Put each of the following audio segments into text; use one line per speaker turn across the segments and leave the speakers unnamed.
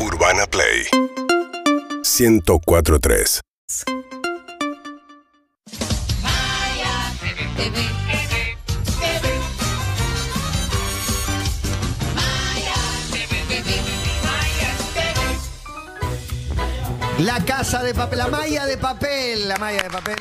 Urbana Play 1043
La casa de papel, la malla de papel, la malla de papel.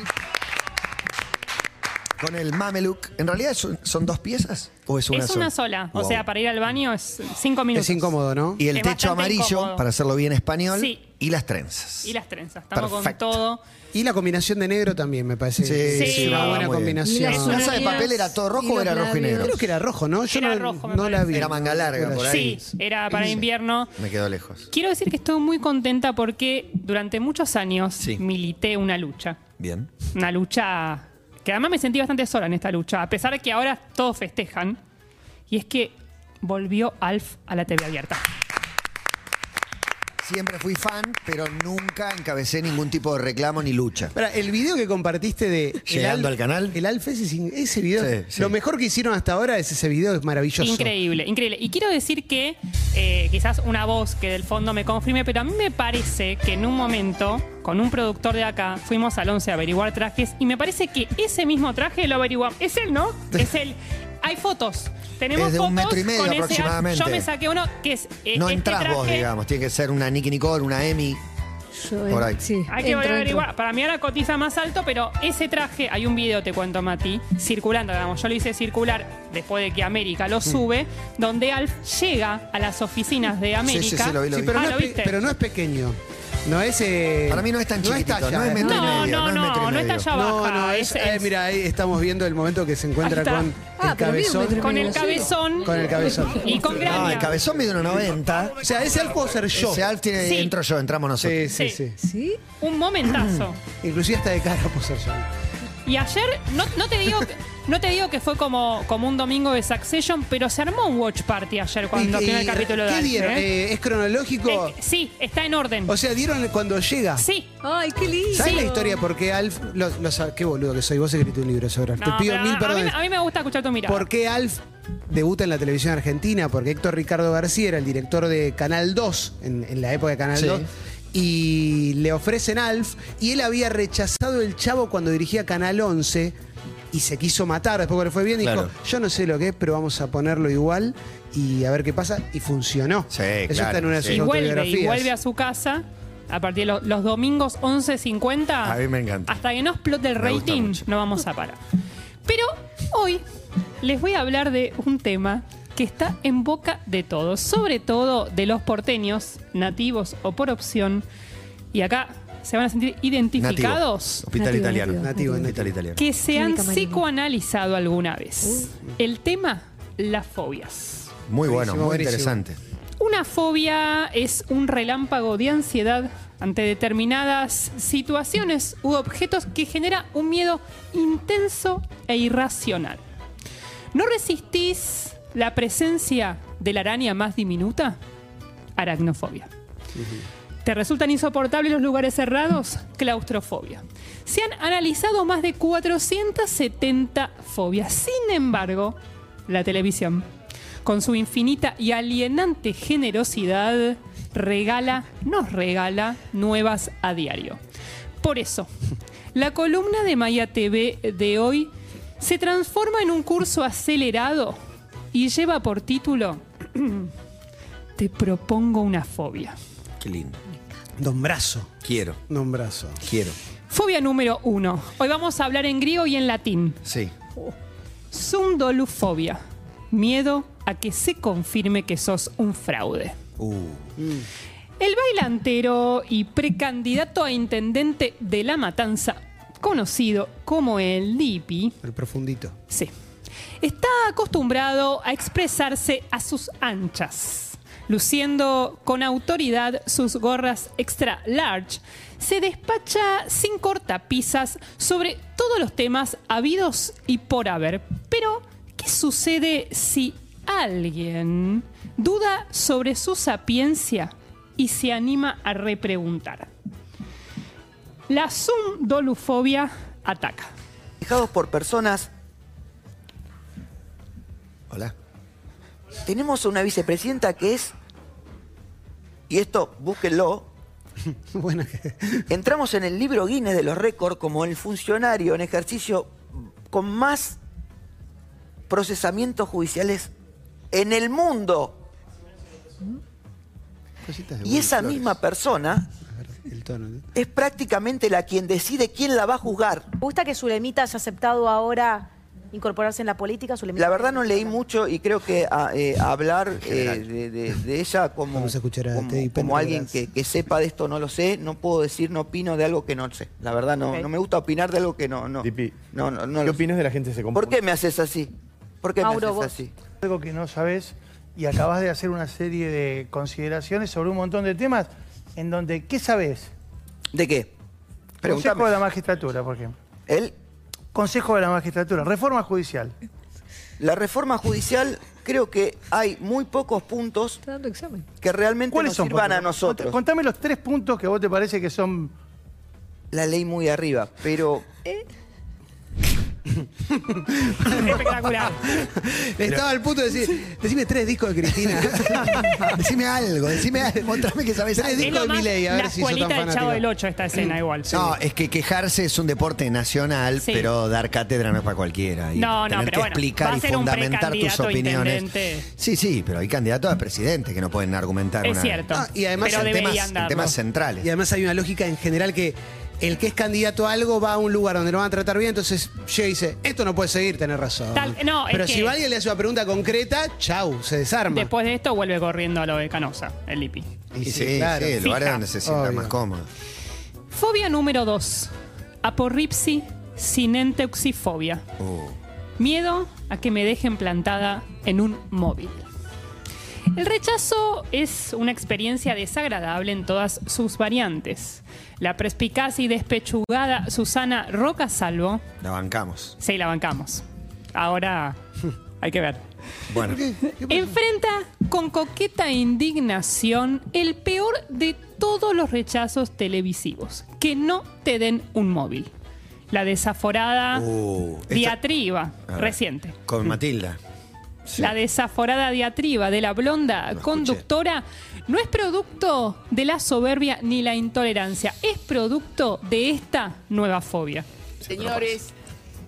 Con el mameluc. ¿En realidad son dos piezas o es una
es
sola?
una sola. O
Wow.
sea, para ir al baño es cinco minutos.
Es incómodo, ¿no?
Y el
es
techo amarillo,
incómodo.
para hacerlo bien español.
Sí.
Y las trenzas.
Y las trenzas. Estamos
Perfecto.
con todo.
Y la combinación de negro también me parece.
Sí,
sí,
una
va
buena combinación.
¿La casa de papel era todo rojo o era rojo y negro?
Creo que era rojo, ¿no? Yo
Era
no,
rojo, me
no la vi.
Era manga larga por ahí.
Sí, era para
Sí.
invierno.
Me quedo lejos.
Quiero decir que estoy muy contenta porque durante muchos años
Sí.
milité una lucha.
Bien.
Una lucha que además me sentí bastante sola en esta lucha, a pesar de que ahora todos festejan. Y es que volvió Alf a la TV abierta.
Siempre fui fan, pero nunca encabecé ningún tipo de reclamo ni lucha.
Espera, el video que compartiste de. el
Llegando
Alf-
al canal.
El Alf, ese, video.
Sí, sí.
Lo mejor que hicieron hasta ahora es ese video, es maravilloso.
Increíble, increíble. Y quiero decir que eh, quizás una voz que del fondo me confirme, pero a mí me parece que en un momento, con un productor de acá, fuimos al 11 a averiguar trajes y me parece que ese mismo traje lo averiguamos. Es él, ¿no? Es él. Hay fotos. Tenemos
Es de un
fotos
metro y medio
con ese-
aproximadamente.
Yo me saqué uno que es. eh,
No
este
entras vos, digamos. Tiene que ser una Nicky Nicole, una Emi.
Yo,
Por ahí.
Sí,
Hay que
entro,
volver a
entro.
averiguar. Para mí ahora cotiza más alto, pero ese traje, hay un video, te cuento, Mati, circulando, digamos, yo lo hice circular después de que América
Mm.
lo sube, donde Alf llega a las oficinas de América.
sí, lo vi, lo
Sí,
vi.
pero,
Ah,
no
¿lo
es pe-
viste?
pero no es pequeño. No es. eh,
Para mí no es tan chiquitito,
talla,
no es metro y
No,
medio,
no,
no es
no,
metro y
no, está
medio.
allá
No,
abajo.
no, es, eh, mira, ahí estamos viendo el momento que se encuentra
Ahí está.
con
Ah,
el
pero mide un
cabezón.
metro y
Con el cabezón
Con el cabezón.
y con
No,
graña.
el cabezón mide 1,90.
O sea, ese Alf puedo ser yo.
Ese Alf tiene,
Sí.
entro yo, entramos nosotros.
Sí, sí,
Sí.
sí.
¿Sí?
Un momentazo.
Inclusive hasta de cara puedo ser yo.
Y ayer, no, no te digo que, no te digo que fue como, como un domingo de Succession, pero se armó un watch party ayer cuando vino el capítulo de
¿Qué
Alf,
dieron?
¿eh?
Eh, ¿Es cronológico?
Es sí, está en orden.
O sea, dieron cuando llega.
Sí.
Ay, qué lindo.
¿Sabes la historia por qué Alf... Lo, lo sa- qué boludo que soy, vos escribiste un libro sobre Alf.
No,
Te pido
pero
mil
a- a, mí,
perdones.
a mí me gusta escuchar tu mirada.
¿Por qué Alf debuta en la televisión argentina? Porque Héctor Ricardo García era el director de Canal 2, en, en la época de Canal
Sí.
2, y le ofrecen Alf, y él había rechazado el chavo cuando dirigía Canal 11, y se quiso matar, después cuando le fue bien,
Claro.
dijo, yo no sé lo que es, pero vamos a ponerlo igual, y a ver qué pasa, y funcionó.
Sí,
Eso
claro,
está en una de sus
sí.
y vuelve, y vuelve a su casa a partir de lo- los, domingos 11.50.
A mí me encanta.
Hasta que no explote el
Me gusta
rating,
mucho.
no vamos a parar. Pero hoy les voy a hablar de un tema que está en boca de todos, sobre todo de los porteños, nativos o por opción. Y acá se van a sentir identificados.
Hospital
Nativo,
italiano.
nativo.
Nativo,
Hospital italiano.
que se han psicoanalizado alguna vez. El tema, las fobias.
Muy bueno, muy
buenísimo.
interesante.
Una fobia es un relámpago de ansiedad ante determinadas situaciones u objetos que genera un miedo intenso e irracional. ¿No resistís la presencia de la araña más diminuta? Aracnofobia. ¿Te resultan insoportables los lugares cerrados? Claustrofobia. Se han analizado más de 470 fobias. Sin embargo, la televisión, con su infinita y alienante generosidad, regala, nos regala nuevas a diario. Por eso, la columna de Maya TV de hoy se transforma en un curso acelerado y lleva por título Te propongo una fobia.
Qué lindo.
Nombrazo.
Quiero,
Nombrazo.
quiero.
Fobia número uno. Hoy vamos a hablar en griego y en latín.
Sí.
Sundolufobia. Miedo a que se confirme que sos un fraude.
Uh,
El bailantero y precandidato a intendente de La Matanza, conocido como el Lipi,
El profundito.
sí, está acostumbrado a expresarse a sus anchas. Luciendo con autoridad sus gorras extra large, se despacha sin cortapisas sobre todos los temas habidos y por haber. Pero, ¿qué sucede si alguien duda sobre su sapiencia y se anima a repreguntar? La sundolufobia ataca.
manejados por personas.
hola.
Tenemos una vicepresidenta que es y esto búsquenlo,
Bueno, que-
entramos en el libro Guinness de los récords como el funcionario en ejercicio con más procesamientos judiciales en el mundo.
Cositas de
Y esa
Flores.
misma persona
a ver, el tono. ¿no?
es prácticamente la quien decide quién la va a juzgar.
¿Te gusta que Zulemita haya aceptado ahora incorporarse en la política? Zulemita
La verdad no leí mucho y creo que a- eh, hablar eh, de, de- de ella como, alguien que, que sepa de esto no lo sé, no puedo decir, no opino de algo que no sé. La verdad no, no me gusta opinar de algo que no. no
Dipi,
no, no, no
¿Qué opinas de la gente que se compone?
¿Por qué me haces así? ¿Por qué
Mauro,
me haces
vos.
así?
algo que no sabes y acabas de hacer una serie de consideraciones sobre un montón de temas en donde, ¿qué sabes?
¿De qué?
Consejo de la magistratura, por ejemplo.
Él,
Consejo de la magistratura, reforma judicial.
la reforma judicial, creo que hay muy pocos puntos que realmente
¿Cuáles
nos
son?
sirvan a nosotros.
Cont- Contame los tres puntos que a vos te parece que son...
La ley muy arriba, pero
Espectacular.
Estaba al punto de decir, decime tres discos de Cristina. decime algo, decime algo, mostrame que sabes
Tres discos de Milei, a ver
la
si sos tan
escuelita del Chavo del 8 esta escena igual.
No, es que quejarse es un deporte nacional,
Sí.
pero dar cátedra no es para cualquiera. Y
No, no,
tener
pero
que
bueno,
explicar
a
y fundamentar tus opiniones.
intendente.
Sí, sí, pero hay candidatos a presidente que no pueden argumentar
Es
una-
cierto.
Ah, y además
pero
en temas, en temas centrales.
Y además hay una lógica en general que el que es candidato a algo va a un lugar donde lo van a tratar bien, entonces llega y dice, esto no puede seguir, tenés razón.
Tal- no, es
Pero
que-
si alguien le hace una pregunta concreta, chau, se desarma.
Después de esto vuelve corriendo a lo de Canosa, el Lipi.
Y sí, sí,
claro.
lugares
Fija.
donde se sienta
Obvio.
más cómodo.
Fobia número 2. Aporripsi sinenteuxifobia.
Uh,
Miedo a que me dejen plantada en un móvil. El rechazo es una experiencia desagradable en todas sus variantes. La perspicaz y despechugada Susana Roca Salvo,
la bancamos.
sí, la bancamos. Ahora hay que ver.
Bueno,
Enfrenta con coqueta indignación el peor de todos los rechazos televisivos, que no te den un móvil. La desaforada
Uh, esta-
diatriba
ver.
reciente.
con Matilda. Sí.
La desaforada diatriba de la blonda
Lo escuché.
No es producto de la soberbia ni la intolerancia, es producto de esta nueva fobia.
Señores,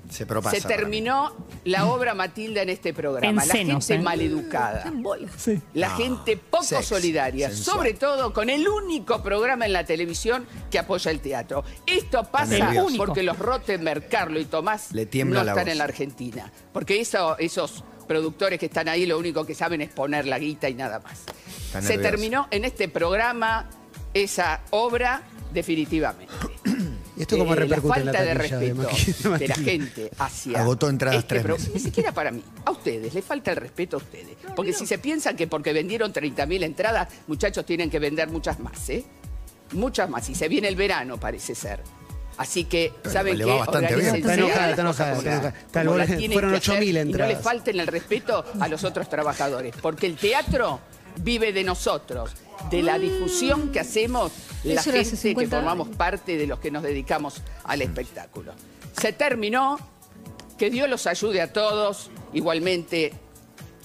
Se propasa.
se terminó la obra Matilda en este programa.
En
la
senos,
gente
¿eh?
maleducada. La
No,
gente poco solidaria.
sensual.
Sobre todo con el único programa en la televisión que apoya el teatro. Esto pasa porque los Rottenberg, Carlos y Tomás
Le
no están
voz.
en la Argentina. Porque eso- esos productores que están ahí lo único que saben es poner la guita y nada más.
Está
Se
nervioso.
terminó en este programa esa obra definitivamente.
¿Y esto cómo
Eh,
repercute en la
falta de
taquilla de
respeto de, la gente hacia
Agotó entradas
este
tres meses.
ni siquiera para mí a ustedes le falta el respeto a ustedes porque si se piensan que porque vendieron 30.000 entradas muchachos tienen que vender muchas más ¿eh? muchas más y se viene el verano parece ser Así que,
Pero
¿saben
le
qué?
bastante bien.
Está enojada, está enojada, está
como las tienen
fueron
que
8.000
hacer, Y no
entradas.
le falten el respeto a los otros trabajadores, porque el teatro vive de nosotros, de la difusión que hacemos la Eso era hace gente que 50 formamos años. parte de los que nos dedicamos al espectáculo. Se terminó, que Dios los ayude a todos, igualmente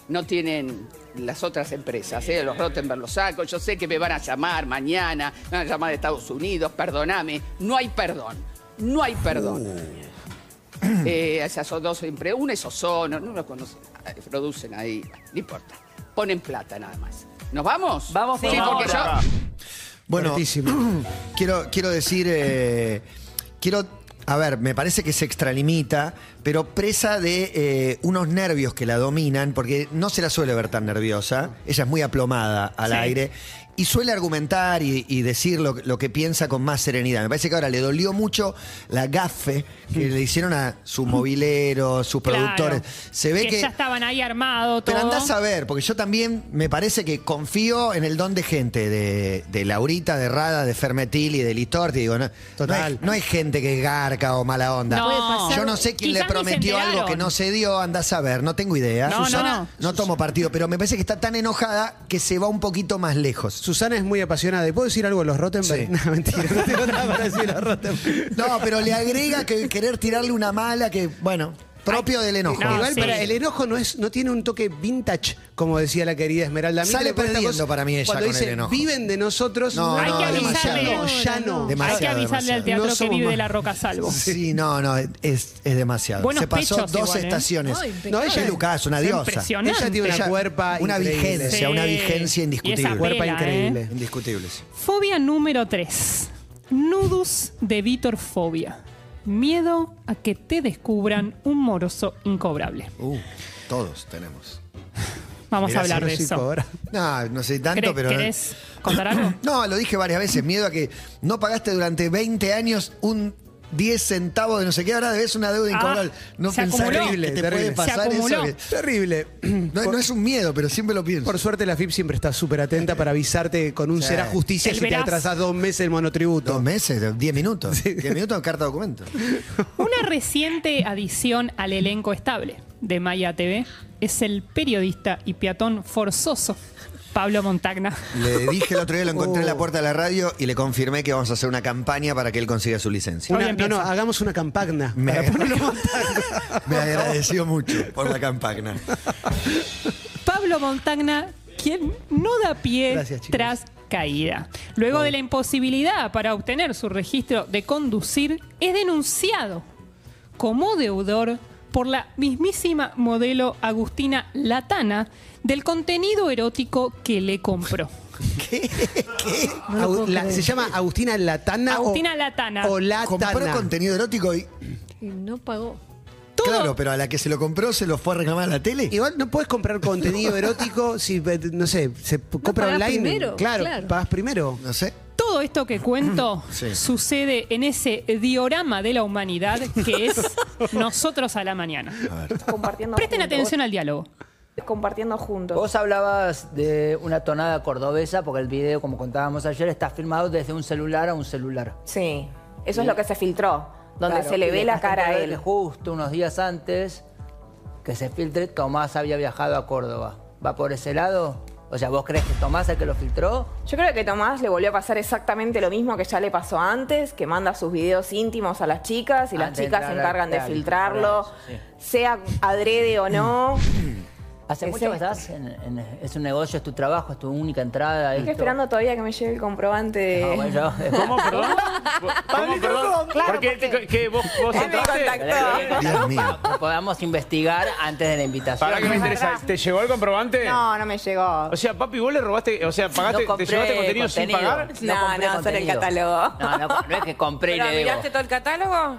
no tienen las otras empresas, ¿eh? los Rottenberg los saco, yo sé que me van a llamar mañana, me van a llamar de Estados Unidos, perdoname, no hay perdón, no hay perdón. Eh, esas son dos empresas, una es Ozono, no lo conocen, eh, producen ahí, no importa, ponen plata nada más. ¿Nos vamos?
Vamos
sí,
por
porque yo.
Bueno, quiero, quiero decir, eh, quiero, a ver, me parece que se extralimita, pero presa de eh, unos nervios que la dominan, porque no se la suele ver tan nerviosa, ella es muy aplomada al
Sí.
aire. Y suele argumentar y, y decir lo, lo que piensa con más serenidad. Me parece que ahora le dolió mucho la gafe que le hicieron a su movilero, sus
Claro.
productores. Se ve que,
ya estaban ahí armados,
pero andás a ver, porque yo también me parece que confío en el don de gente, de, de Laurita, de Rada, de Fermetil y de Listorti. Digo, no,
Total.
No, hay, no hay gente que es garca o mala onda.
No.
Yo no sé quién le prometió algo que no se dio, andás a ver, no tengo idea.
No,
Susana,
no.
no tomo partido, pero me parece que está tan enojada que se va un poquito más lejos.
Susana es muy apasionada. ¿Y puedo decir algo de los Rottenberg?
Sí.
No, mentira, no tengo nada para decir de los Rottenberg.
No, pero le agrega que querer tirarle una mala que, bueno. Propio del enojo.
No,
Igual
sí.
para el enojo no es no tiene un toque vintage, como decía la querida Esmeralda. A mí
Sale perdiendo para mí ella
Cuando
con
dice
el enojo.
viven de nosotros,
No,
Hay
no,
que
demasiado.
avisarle.
No, ya no.
Hay que
Demasiado,
avisarle al
demasiado.
teatro
No
que vive
más.
de la roca salvo.
Sí, no, no, es, es demasiado.
Buenos
Se pasó
pechos
dos
igual, ¿eh?
estaciones.
Ay,
no, ella es Lucas, una diosa.
Ella tiene una
Ella-
cuerpa
una
increíble.
vigencia, una vigencia indiscutible.
esa
Cuerpa
pela,
increíble.
¿eh?
Indiscutible. sí.
Fobia número 3. Nudus de Vítor Fobia. Miedo a que te descubran un moroso incobrable.
Uh, todos tenemos.
Vamos
Mirá,
a hablar de eso.
No, no sé tanto,
¿Querés-
pero.
¿Querés contar algo?
No, lo dije varias veces. Miedo a que no pagaste durante 20 años un 10 centavos de no sé qué, ahora debes una deuda
Ah,
incobrable. No pensás que te
Terrible.
puede pasar eso. que-
Terrible.
no, no es un miedo, pero siempre lo pienso.
Por suerte la FIP siempre está súper atenta para avisarte con un
Sí.
será justicia
El
si te
verás.
atrasás dos meses el monotributo.
Dos meses, 10 minutos. 10 minutos, carta documento.
Una reciente adición al elenco estable de Maya TV es el periodista y peatón forzoso Pablo Montagna.
Le dije el otro día, lo encontré en la
Oh.
puerta de la radio y le confirmé que vamos a hacer una campaña para que él consiga su licencia.
Una- no, no, hagamos una campagna.
Me,
para ponerlo-
me agradeció mucho por la campagna.
Pablo Montagna, quien no da pie
Gracias,
tras caída. Luego de la imposibilidad para obtener su registro de conducir, es denunciado como deudor por la mismísima modelo Agustina Latana del contenido erótico que le compró.
Agu- la- se llama Agustina Latana
Agustina
o,
Latana.
o Latana.
Compró contenido erótico y.
Y no pagó.
Todo-
Claro, pero a la que se lo compró se lo fue a reclamar a la tele.
Igual no puedes comprar contenido erótico si, eh, no sé, se compra
pagás
online.
primero,
claro,
claro.
pagas primero.
No sé.
Todo esto que cuento
Sí.
sucede en ese diorama de la humanidad que es nosotros a la mañana.
Compartiendo
Presten
juntos.
atención al diálogo.
Compartiendo juntos.
Vos hablabas de una tonada cordobesa, porque el video, como contábamos ayer, está filmado desde un celular a un celular.
Sí, eso es lo que se filtró, donde
Claro,
se le ve la cara a él.
justo unos días antes que se filtre, Tomás había viajado a Córdoba. ¿Va por ese lado? O sea, ¿vos crees que Tomás es el que lo filtró?
Yo creo que Tomás le volvió a pasar exactamente lo mismo que ya le pasó antes, que manda sus videos íntimos a las chicas y las
Antes
chicas se encargan de filtrarlo,
sí.
sea adrede o no.
¿Hace
¿Qué
mucho que estás? en- en- es un negocio, es tu trabajo, es tu única entrada.
Estoy
esto?
esperando todavía que me llegue el comprobante de...
No, bueno, yo-
¿Cómo, perdón? ¿Cómo, perdón?
Claro,
¿Por qué,
porque-
que vos, vos entraste?
contactó.
Dios mío.
Lo podamos investigar antes de la invitación.
Para que me interesa, ¿te llegó el comprobante?
No, no me llegó.
O sea, papi, vos le robaste, o sea, pagaste,
No
¿te llevaste contenido, sin pagar?
No,
compré
no, solo el
contenido.
catálogo.
No, no, no es que compré y
¿Pero
le debo.
miraste todo el catálogo?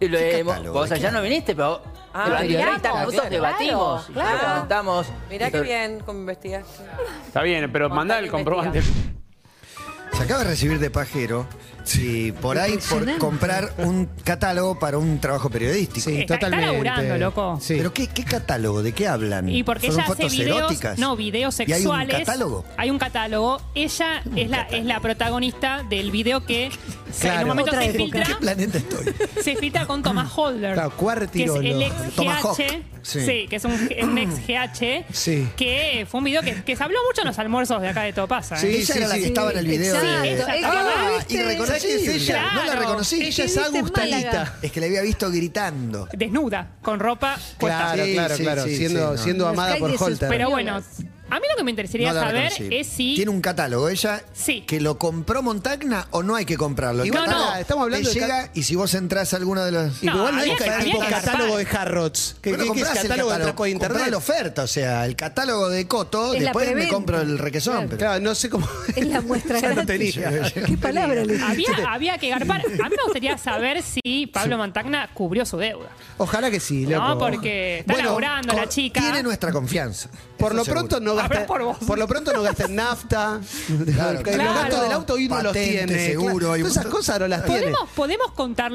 Y lo
¿Qué
vos
¿De
allá
qué?
no viniste, pero
Ah,
30 minutos
claro,
debatimos. y
claro.
preguntamos.
Mirá qué bien cómo investigaste.
Está bien, pero mandá el comprobante.
Se acaba de recibir de pajero. Sí, por ahí por comprar un catálogo para un trabajo periodístico.
Sí,
Está- está
totalmente.
laburando, loco.
Sí.
¿Pero qué, qué catálogo? ¿De qué hablan?
Y porque
¿Son
ella hace
fotos
videos,
eróticas?
no, videos
¿Y hay un
sexuales.
catálogo?
Hay un catálogo. Ella es la, es la protagonista del video que se- en
Claro.
un momento
Otra
se
época.
filtra.
¿Qué planeta estoy?
Se filtra con Tomás Holder.
Claro,
que es el ex
Tomahawk.
GH.
Sí.
Sí. que es un, un ex GH.
Sí.
Que fue un video que, que se habló mucho en los almuerzos de acá de Todo Pasa. ¿eh?
Sí,
ella era la que
sí.
estaba en el video
Exacto.
de...
Es que
ah,
la viste.
irreconocible.
¿Sabes qué es ella?
No la
Claro.
reconocí.
Ella es
en. Málaga.
Es que la había visto gritando.
Desnuda, con ropa puesta.
Claro,
Sí,
claro,
sí,
claro.
sí,
siendo
sí, no.
siendo
Las
amada por
calles
Holter.
Pero bueno, a mí lo que me interesaría
No la
saber
reconocí.
es si.
Tiene un catálogo. ¿Ella
Sí.
que lo compró Montagna o no hay que comprarlo?
Igual,
no,
estamos hablando
te
de
llega y si vos entras a alguno de los...
No,
igual no
había
es
que- había
tipo
que
catálogo de. Harrods. Que,
Bueno,
es
comprás el
catálogo de trapo de
comprás
internet.
la oferta, o sea, el catálogo de Coto,
Es la
después me
preventa.
compro el requesón. pero-
Claro, no sé cómo.
Es la muestra
Ya no
gratis.
tenía.
¿Qué palabra le
Había, que garpar. A mí me gustaría saber si Pablo Montagna cubrió su deuda.
Ojalá que sí, loco.
No, porque está
Bueno,
laburando la chica.
Tiene nuestra confianza.
Por
Eso
lo
seguro.
pronto no
Por vos.
Por lo pronto no gasta en nafta.
Claro,
Los gastos del auto y no los tiene.
seguro,
Claro, esas cosas no las tiene.
¿Podemos, podemos contar.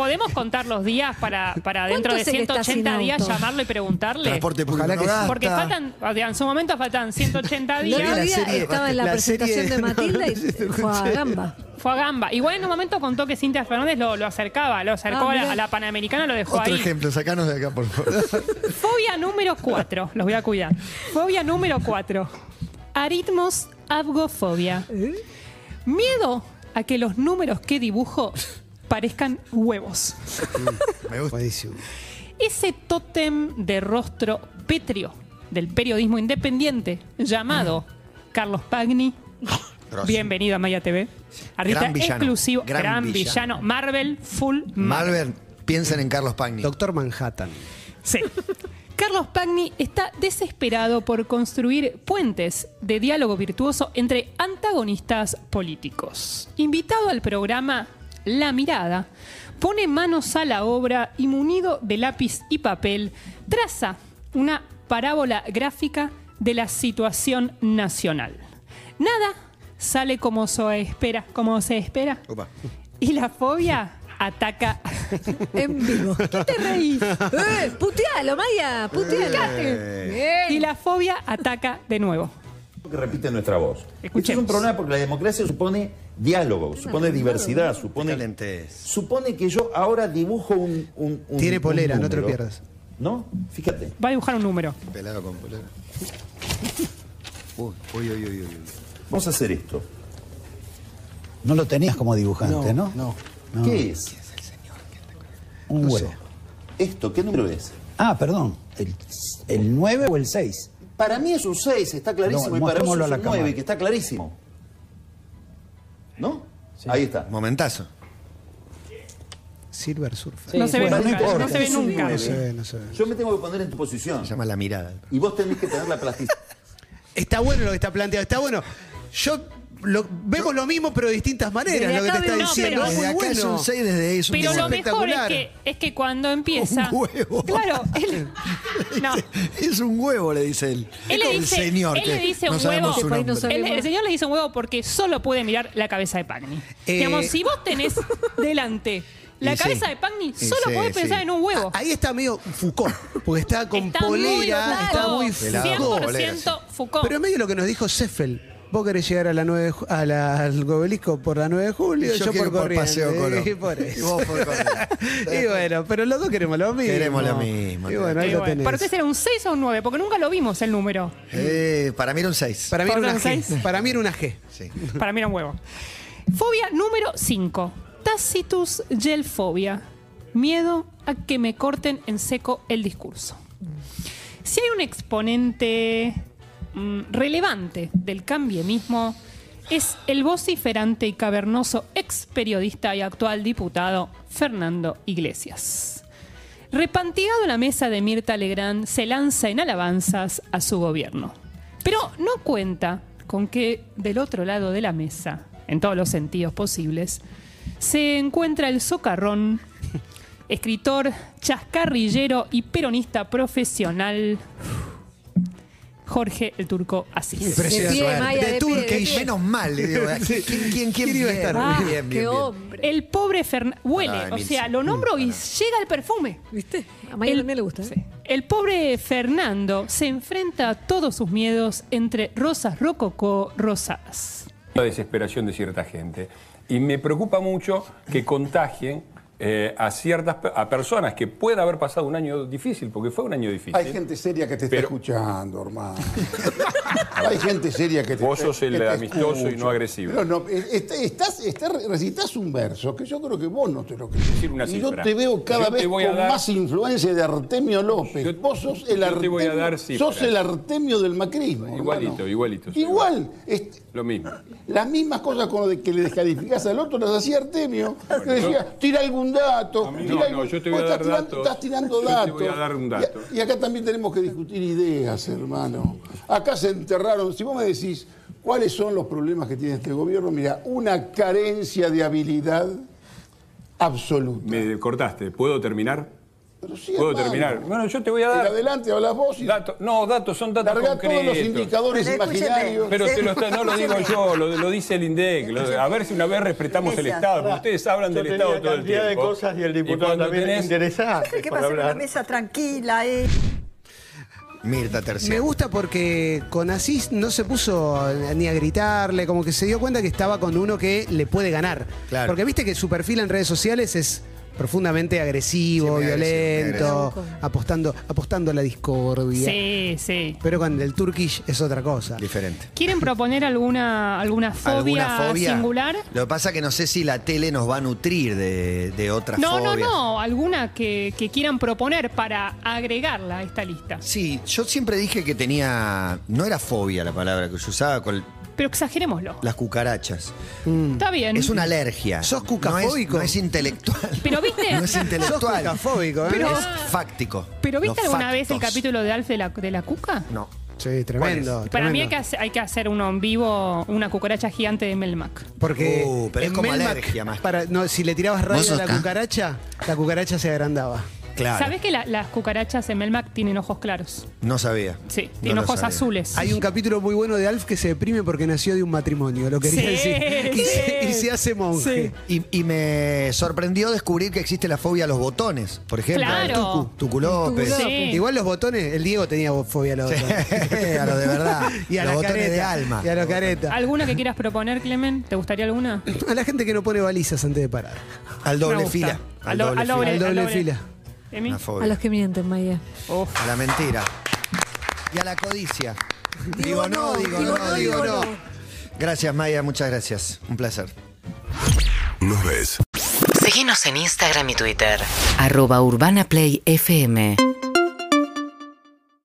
Podemos contar los días para, para dentro de
¿Cuánto se le está
180
sin
días
auto?
llamarlo y preguntarle.
Transporte público no gasta.
Porque faltan, o sea, en su momento faltan 180
El
días.
otro
la
día
serie-
estaba en la,
la
presentación
serie-
de Matilda y fue a Gamba.
Fue a Gamba. Igual en un momento contó que Cintia Fernández lo, lo acercaba, lo acercó
Ah,
a, la, a la Panamericana, lo dejó
Otro
ahí.
ejemplo, sacanos de acá, por favor.
Fobia número 4. Los voy a cuidar. Fobia número 4. Aritmos abgofobia. Miedo a que los números que dibujo parezcan huevos.
Me gusta.
Buenísimo.
ese tótem de rostro pétreo del periodismo independiente llamado Carlos Pagni.
Grosso.
Bienvenido a Maya TV. Artista
Gran villano.
exclusivo,
Gran
gran,
villano.
villano. Marvel, full Marvel.
Malver, piensen en Carlos Pagni.
Doctor Manhattan.
Sí. Carlos Pagni está desesperado por construir puentes de diálogo virtuoso entre antagonistas políticos. Invitado al programa La Mirada, pone manos a la obra y munido de lápiz y papel, traza una parábola gráfica de la situación nacional. Nada sale como se espera, como se espera.
Opa.
Y la fobia ataca
En vivo.
¿Qué te reís?
¡Eh! ¡Putealo, Maya! ¡Putealo!
Y la fobia ataca de nuevo.
que repite nuestra voz.
Escuchemos.
Esto es un problema porque la democracia supone diálogo, supone diversidad, supone, supone que yo ahora dibujo un... un- un-
Tiene
un
polera, no te lo pierdas.
¿No? Fíjate.
Va a dibujar un número.
Pelado con polera. Uy, uy, uy, uy, uy.
Vamos a hacer esto.
No lo tenías como dibujante, ¿no?
No.
No.
¿Qué es?
Un
No
huevo.
sé. ¿Esto qué número es?
Ah, perdón. ¿El, el 9 o el 6?
Para mí es un 6, está clarísimo.
No,
y para vos es un 9,
cámara.
que está clarísimo. ¿No? Ahí está.
Momentazo.
Silver Surfer.
Sí, No se ve
Bueno,
nunca, no se ve nunca.
No se ve, no se ve.
Yo me tengo que poner en tu posición.
Se llama la mirada.
Y vos tenés que tener la plasticidad.
Está bueno lo que está planteado, está bueno. Yo lo- vemos lo mismo, pero de distintas maneras,
Desde
lo que te está
no,
diciendo.
pero-
Es muy
es
bueno.
un 6, desde ahí es un
Pero lo mejor es que, es que cuando empieza.
Un huevo.
Claro, él. No.
Es un huevo, le dice él.
Él le
el
dice,
señor.
él
que
le dice un huevo.
no.
El, el señor le dice un huevo porque solo puede mirar la cabeza de Pagni.
Eh,
Digamos, si vos tenés delante la
Y
cabeza
sí.
de Pagni, solo
sí,
podés pensar en un huevo.
Ahí está medio Foucault, porque está con
Está muy
polera, está muy
polera,
100% Foucault.
Pero es medio lo que nos dijo Seffel. Vos querés llegar a la 9 de a la- al obelisco por la 9 de julio,
Y yo
yo, por
por Paseo
corriente.
Colón.
Y por
Y
eso.
vos por Corrientes.
Y bueno, pero los dos queremos lo mismo.
Queremos lo mismo.
Y bueno, ahí
Y
lo
bueno,
tenés.
¿Para ustedes era un 6 o un 9? Porque nunca lo vimos el número.
Eh, para mí era un 6.
Para mí era una
¿Por
G.
seis?
Para mí era una G.
Sí.
Para mí era un huevo. Fobia número 5. Tacitus gelfobia. Miedo a que me corten en seco el discurso. Si hay un exponente mm, relevante del cambiemismo, es el vociferante y cavernoso ex periodista y actual diputado Fernando Iglesias. Repantigado en la mesa de Mirta Legrand, se lanza en alabanzas a su gobierno. Pero no cuenta con que del otro lado de la mesa, en todos los sentidos posibles, se encuentra el socarrón, escritor, chascarrillero y peronista profesional, Jorge el Turco Asís.
Impresionante.
De pie, Maya,
de
de
Turkish, menos mal. le digo, ¿Quién, quién, quién,
¿Quién iba a estar?
Ah,
bien, bien,
¡Qué
bien.
hombre!
El pobre Fernando huele, o sea, lo nombro y llega el perfume.
¿Viste? A Maya también le gusta. ¿eh?
Sí. El pobre Fernando se enfrenta a todos sus miedos entre rosas rococó rosadas.
la desesperación de cierta gente. Y me preocupa mucho que contagien eh, a ciertas a personas que pueda haber pasado un año difícil, porque fue un año difícil.
Hay gente seria que te está
Pero-
escuchando, hermano. Hay gente seria que te
Vos sos el amistoso y no agresivo.
Pero no, est- estás, estás- recitas un verso que yo creo que vos no te lo crees.
Decir una
y yo
cifra.
te veo cada
Yo
vez con
dar-
más influencia de Artemio López.
Yo-
vos sos el
yo te
Artemio,
voy a dar
sos el Artemio del macrismo.
Igualito,
hermano.
igualito.
Igual,
Lo mismo.
las mismas cosas con lo de que le descalificás al otro las hacía Artemio. que decía, tira algún dato.
A mí
tira
no, yo te voy a dar
tirando-
datos.
Estás tirando
Yo te
datos.
voy a dar un dato.
Y, y acá también tenemos que discutir ideas, hermano. Acá se enterraron, si vos me decís cuáles son los problemas que tiene este gobierno, mira, una carencia de habilidad absoluta.
Me cortaste. ¿Puedo terminar?
Pero sí,
¿Puedo
hermano.
terminar? Bueno, yo te voy a
En
dar.
adelante hablas vos y
no, datos son datos
largá todos
concretos.
los indicadores
Pero
imaginarios.
Pero te lo está- no lo digo yo, lo, lo dice el INDEC. Lo- a ver si una vez respetamos el. Estado, porque ustedes hablan
Yo
del
tenía
Estado todo el
cantidad
tiempo.
de cosas y el diputado
cuando
también
tenés-
interesante
¿Qué
para
pasa con una mesa tranquila? Eh?
Mirta Tercia.
Me gusta porque con Asís no se puso ni a gritarle, como que se dio cuenta que estaba con uno que le puede ganar.
Claro.
Porque viste que su perfil en redes sociales es profundamente agresivo,
Sí,
violento,
agresivo.
apostando, apostando a la discordia.
Sí, sí.
Pero con el Turkish es otra cosa.
Diferente.
¿Quieren proponer alguna, alguna fobia,
¿Alguna fobia?
singular?
Lo que pasa que no sé si la tele nos va a nutrir de, de otras
No,
fobias.
no, no. Alguna que, que quieran proponer para agregarla a esta lista.
Sí, yo siempre dije que tenía. No era fobia la palabra que yo usaba con
Pero exagerémoslo.
las cucarachas.
Está bien.
Es una alergia.
¿Sos
No
cucafóbico?
es, no es intelectual.
Pero viste,
No es intelectual.
Sos cucafóbico, ¿eh?
Pero-
es fáctico.
pero ¿viste
Los
alguna vez el
factos.
capítulo de Alf de la, de la cuca?
No.
Sí, tremendo.
Para mí hay
tremendo.
que, hacer, hay que hacer uno en vivo, una cucaracha gigante de Melmac.
Porque
Uh, pero es
en
como
Melmac,
alergia más.
Para, no, si le tirabas radio
¿Vos
a la cucaracha, la cucaracha se agrandaba.
Claro.
¿Sabés que la- las cucarachas en Melmac tienen ojos claros?
No sabía.
Sí,
No
tienen
lo
ojos
sabía.
azules.
Hay un capítulo muy bueno de Alf que se deprime porque nació de un matrimonio, lo quería
Sí,
decir. Y, se, y se hace monje.
Y, y me sorprendió descubrir que existe la fobia a los botones. Por ejemplo,
Claro.
Tucu, Tucu López.
Sí.
Igual los botones, el Diego tenía fobia a los botones.
a los de verdad.
Y a
los
la
botones
careta.
de alma.
Y a la careta.
¿Alguna que quieras proponer, Clemen? ¿Te gustaría alguna?
A la gente que no pone balizas antes de parar.
Al
Me
doble
gusta.
fila.
Al, do- al doble,
Al doble
al
fila.
Emi.
Una fobia.
A los que mienten, Maya.
A la mentira. Y a la codicia. Digo, no, digo,
digo
no,
no, digo
no.
no.
Gracias, Maya, muchas gracias. Un placer.
Nos ves.
Síguenos en Instagram y Twitter. Arroba Urbana Play FM.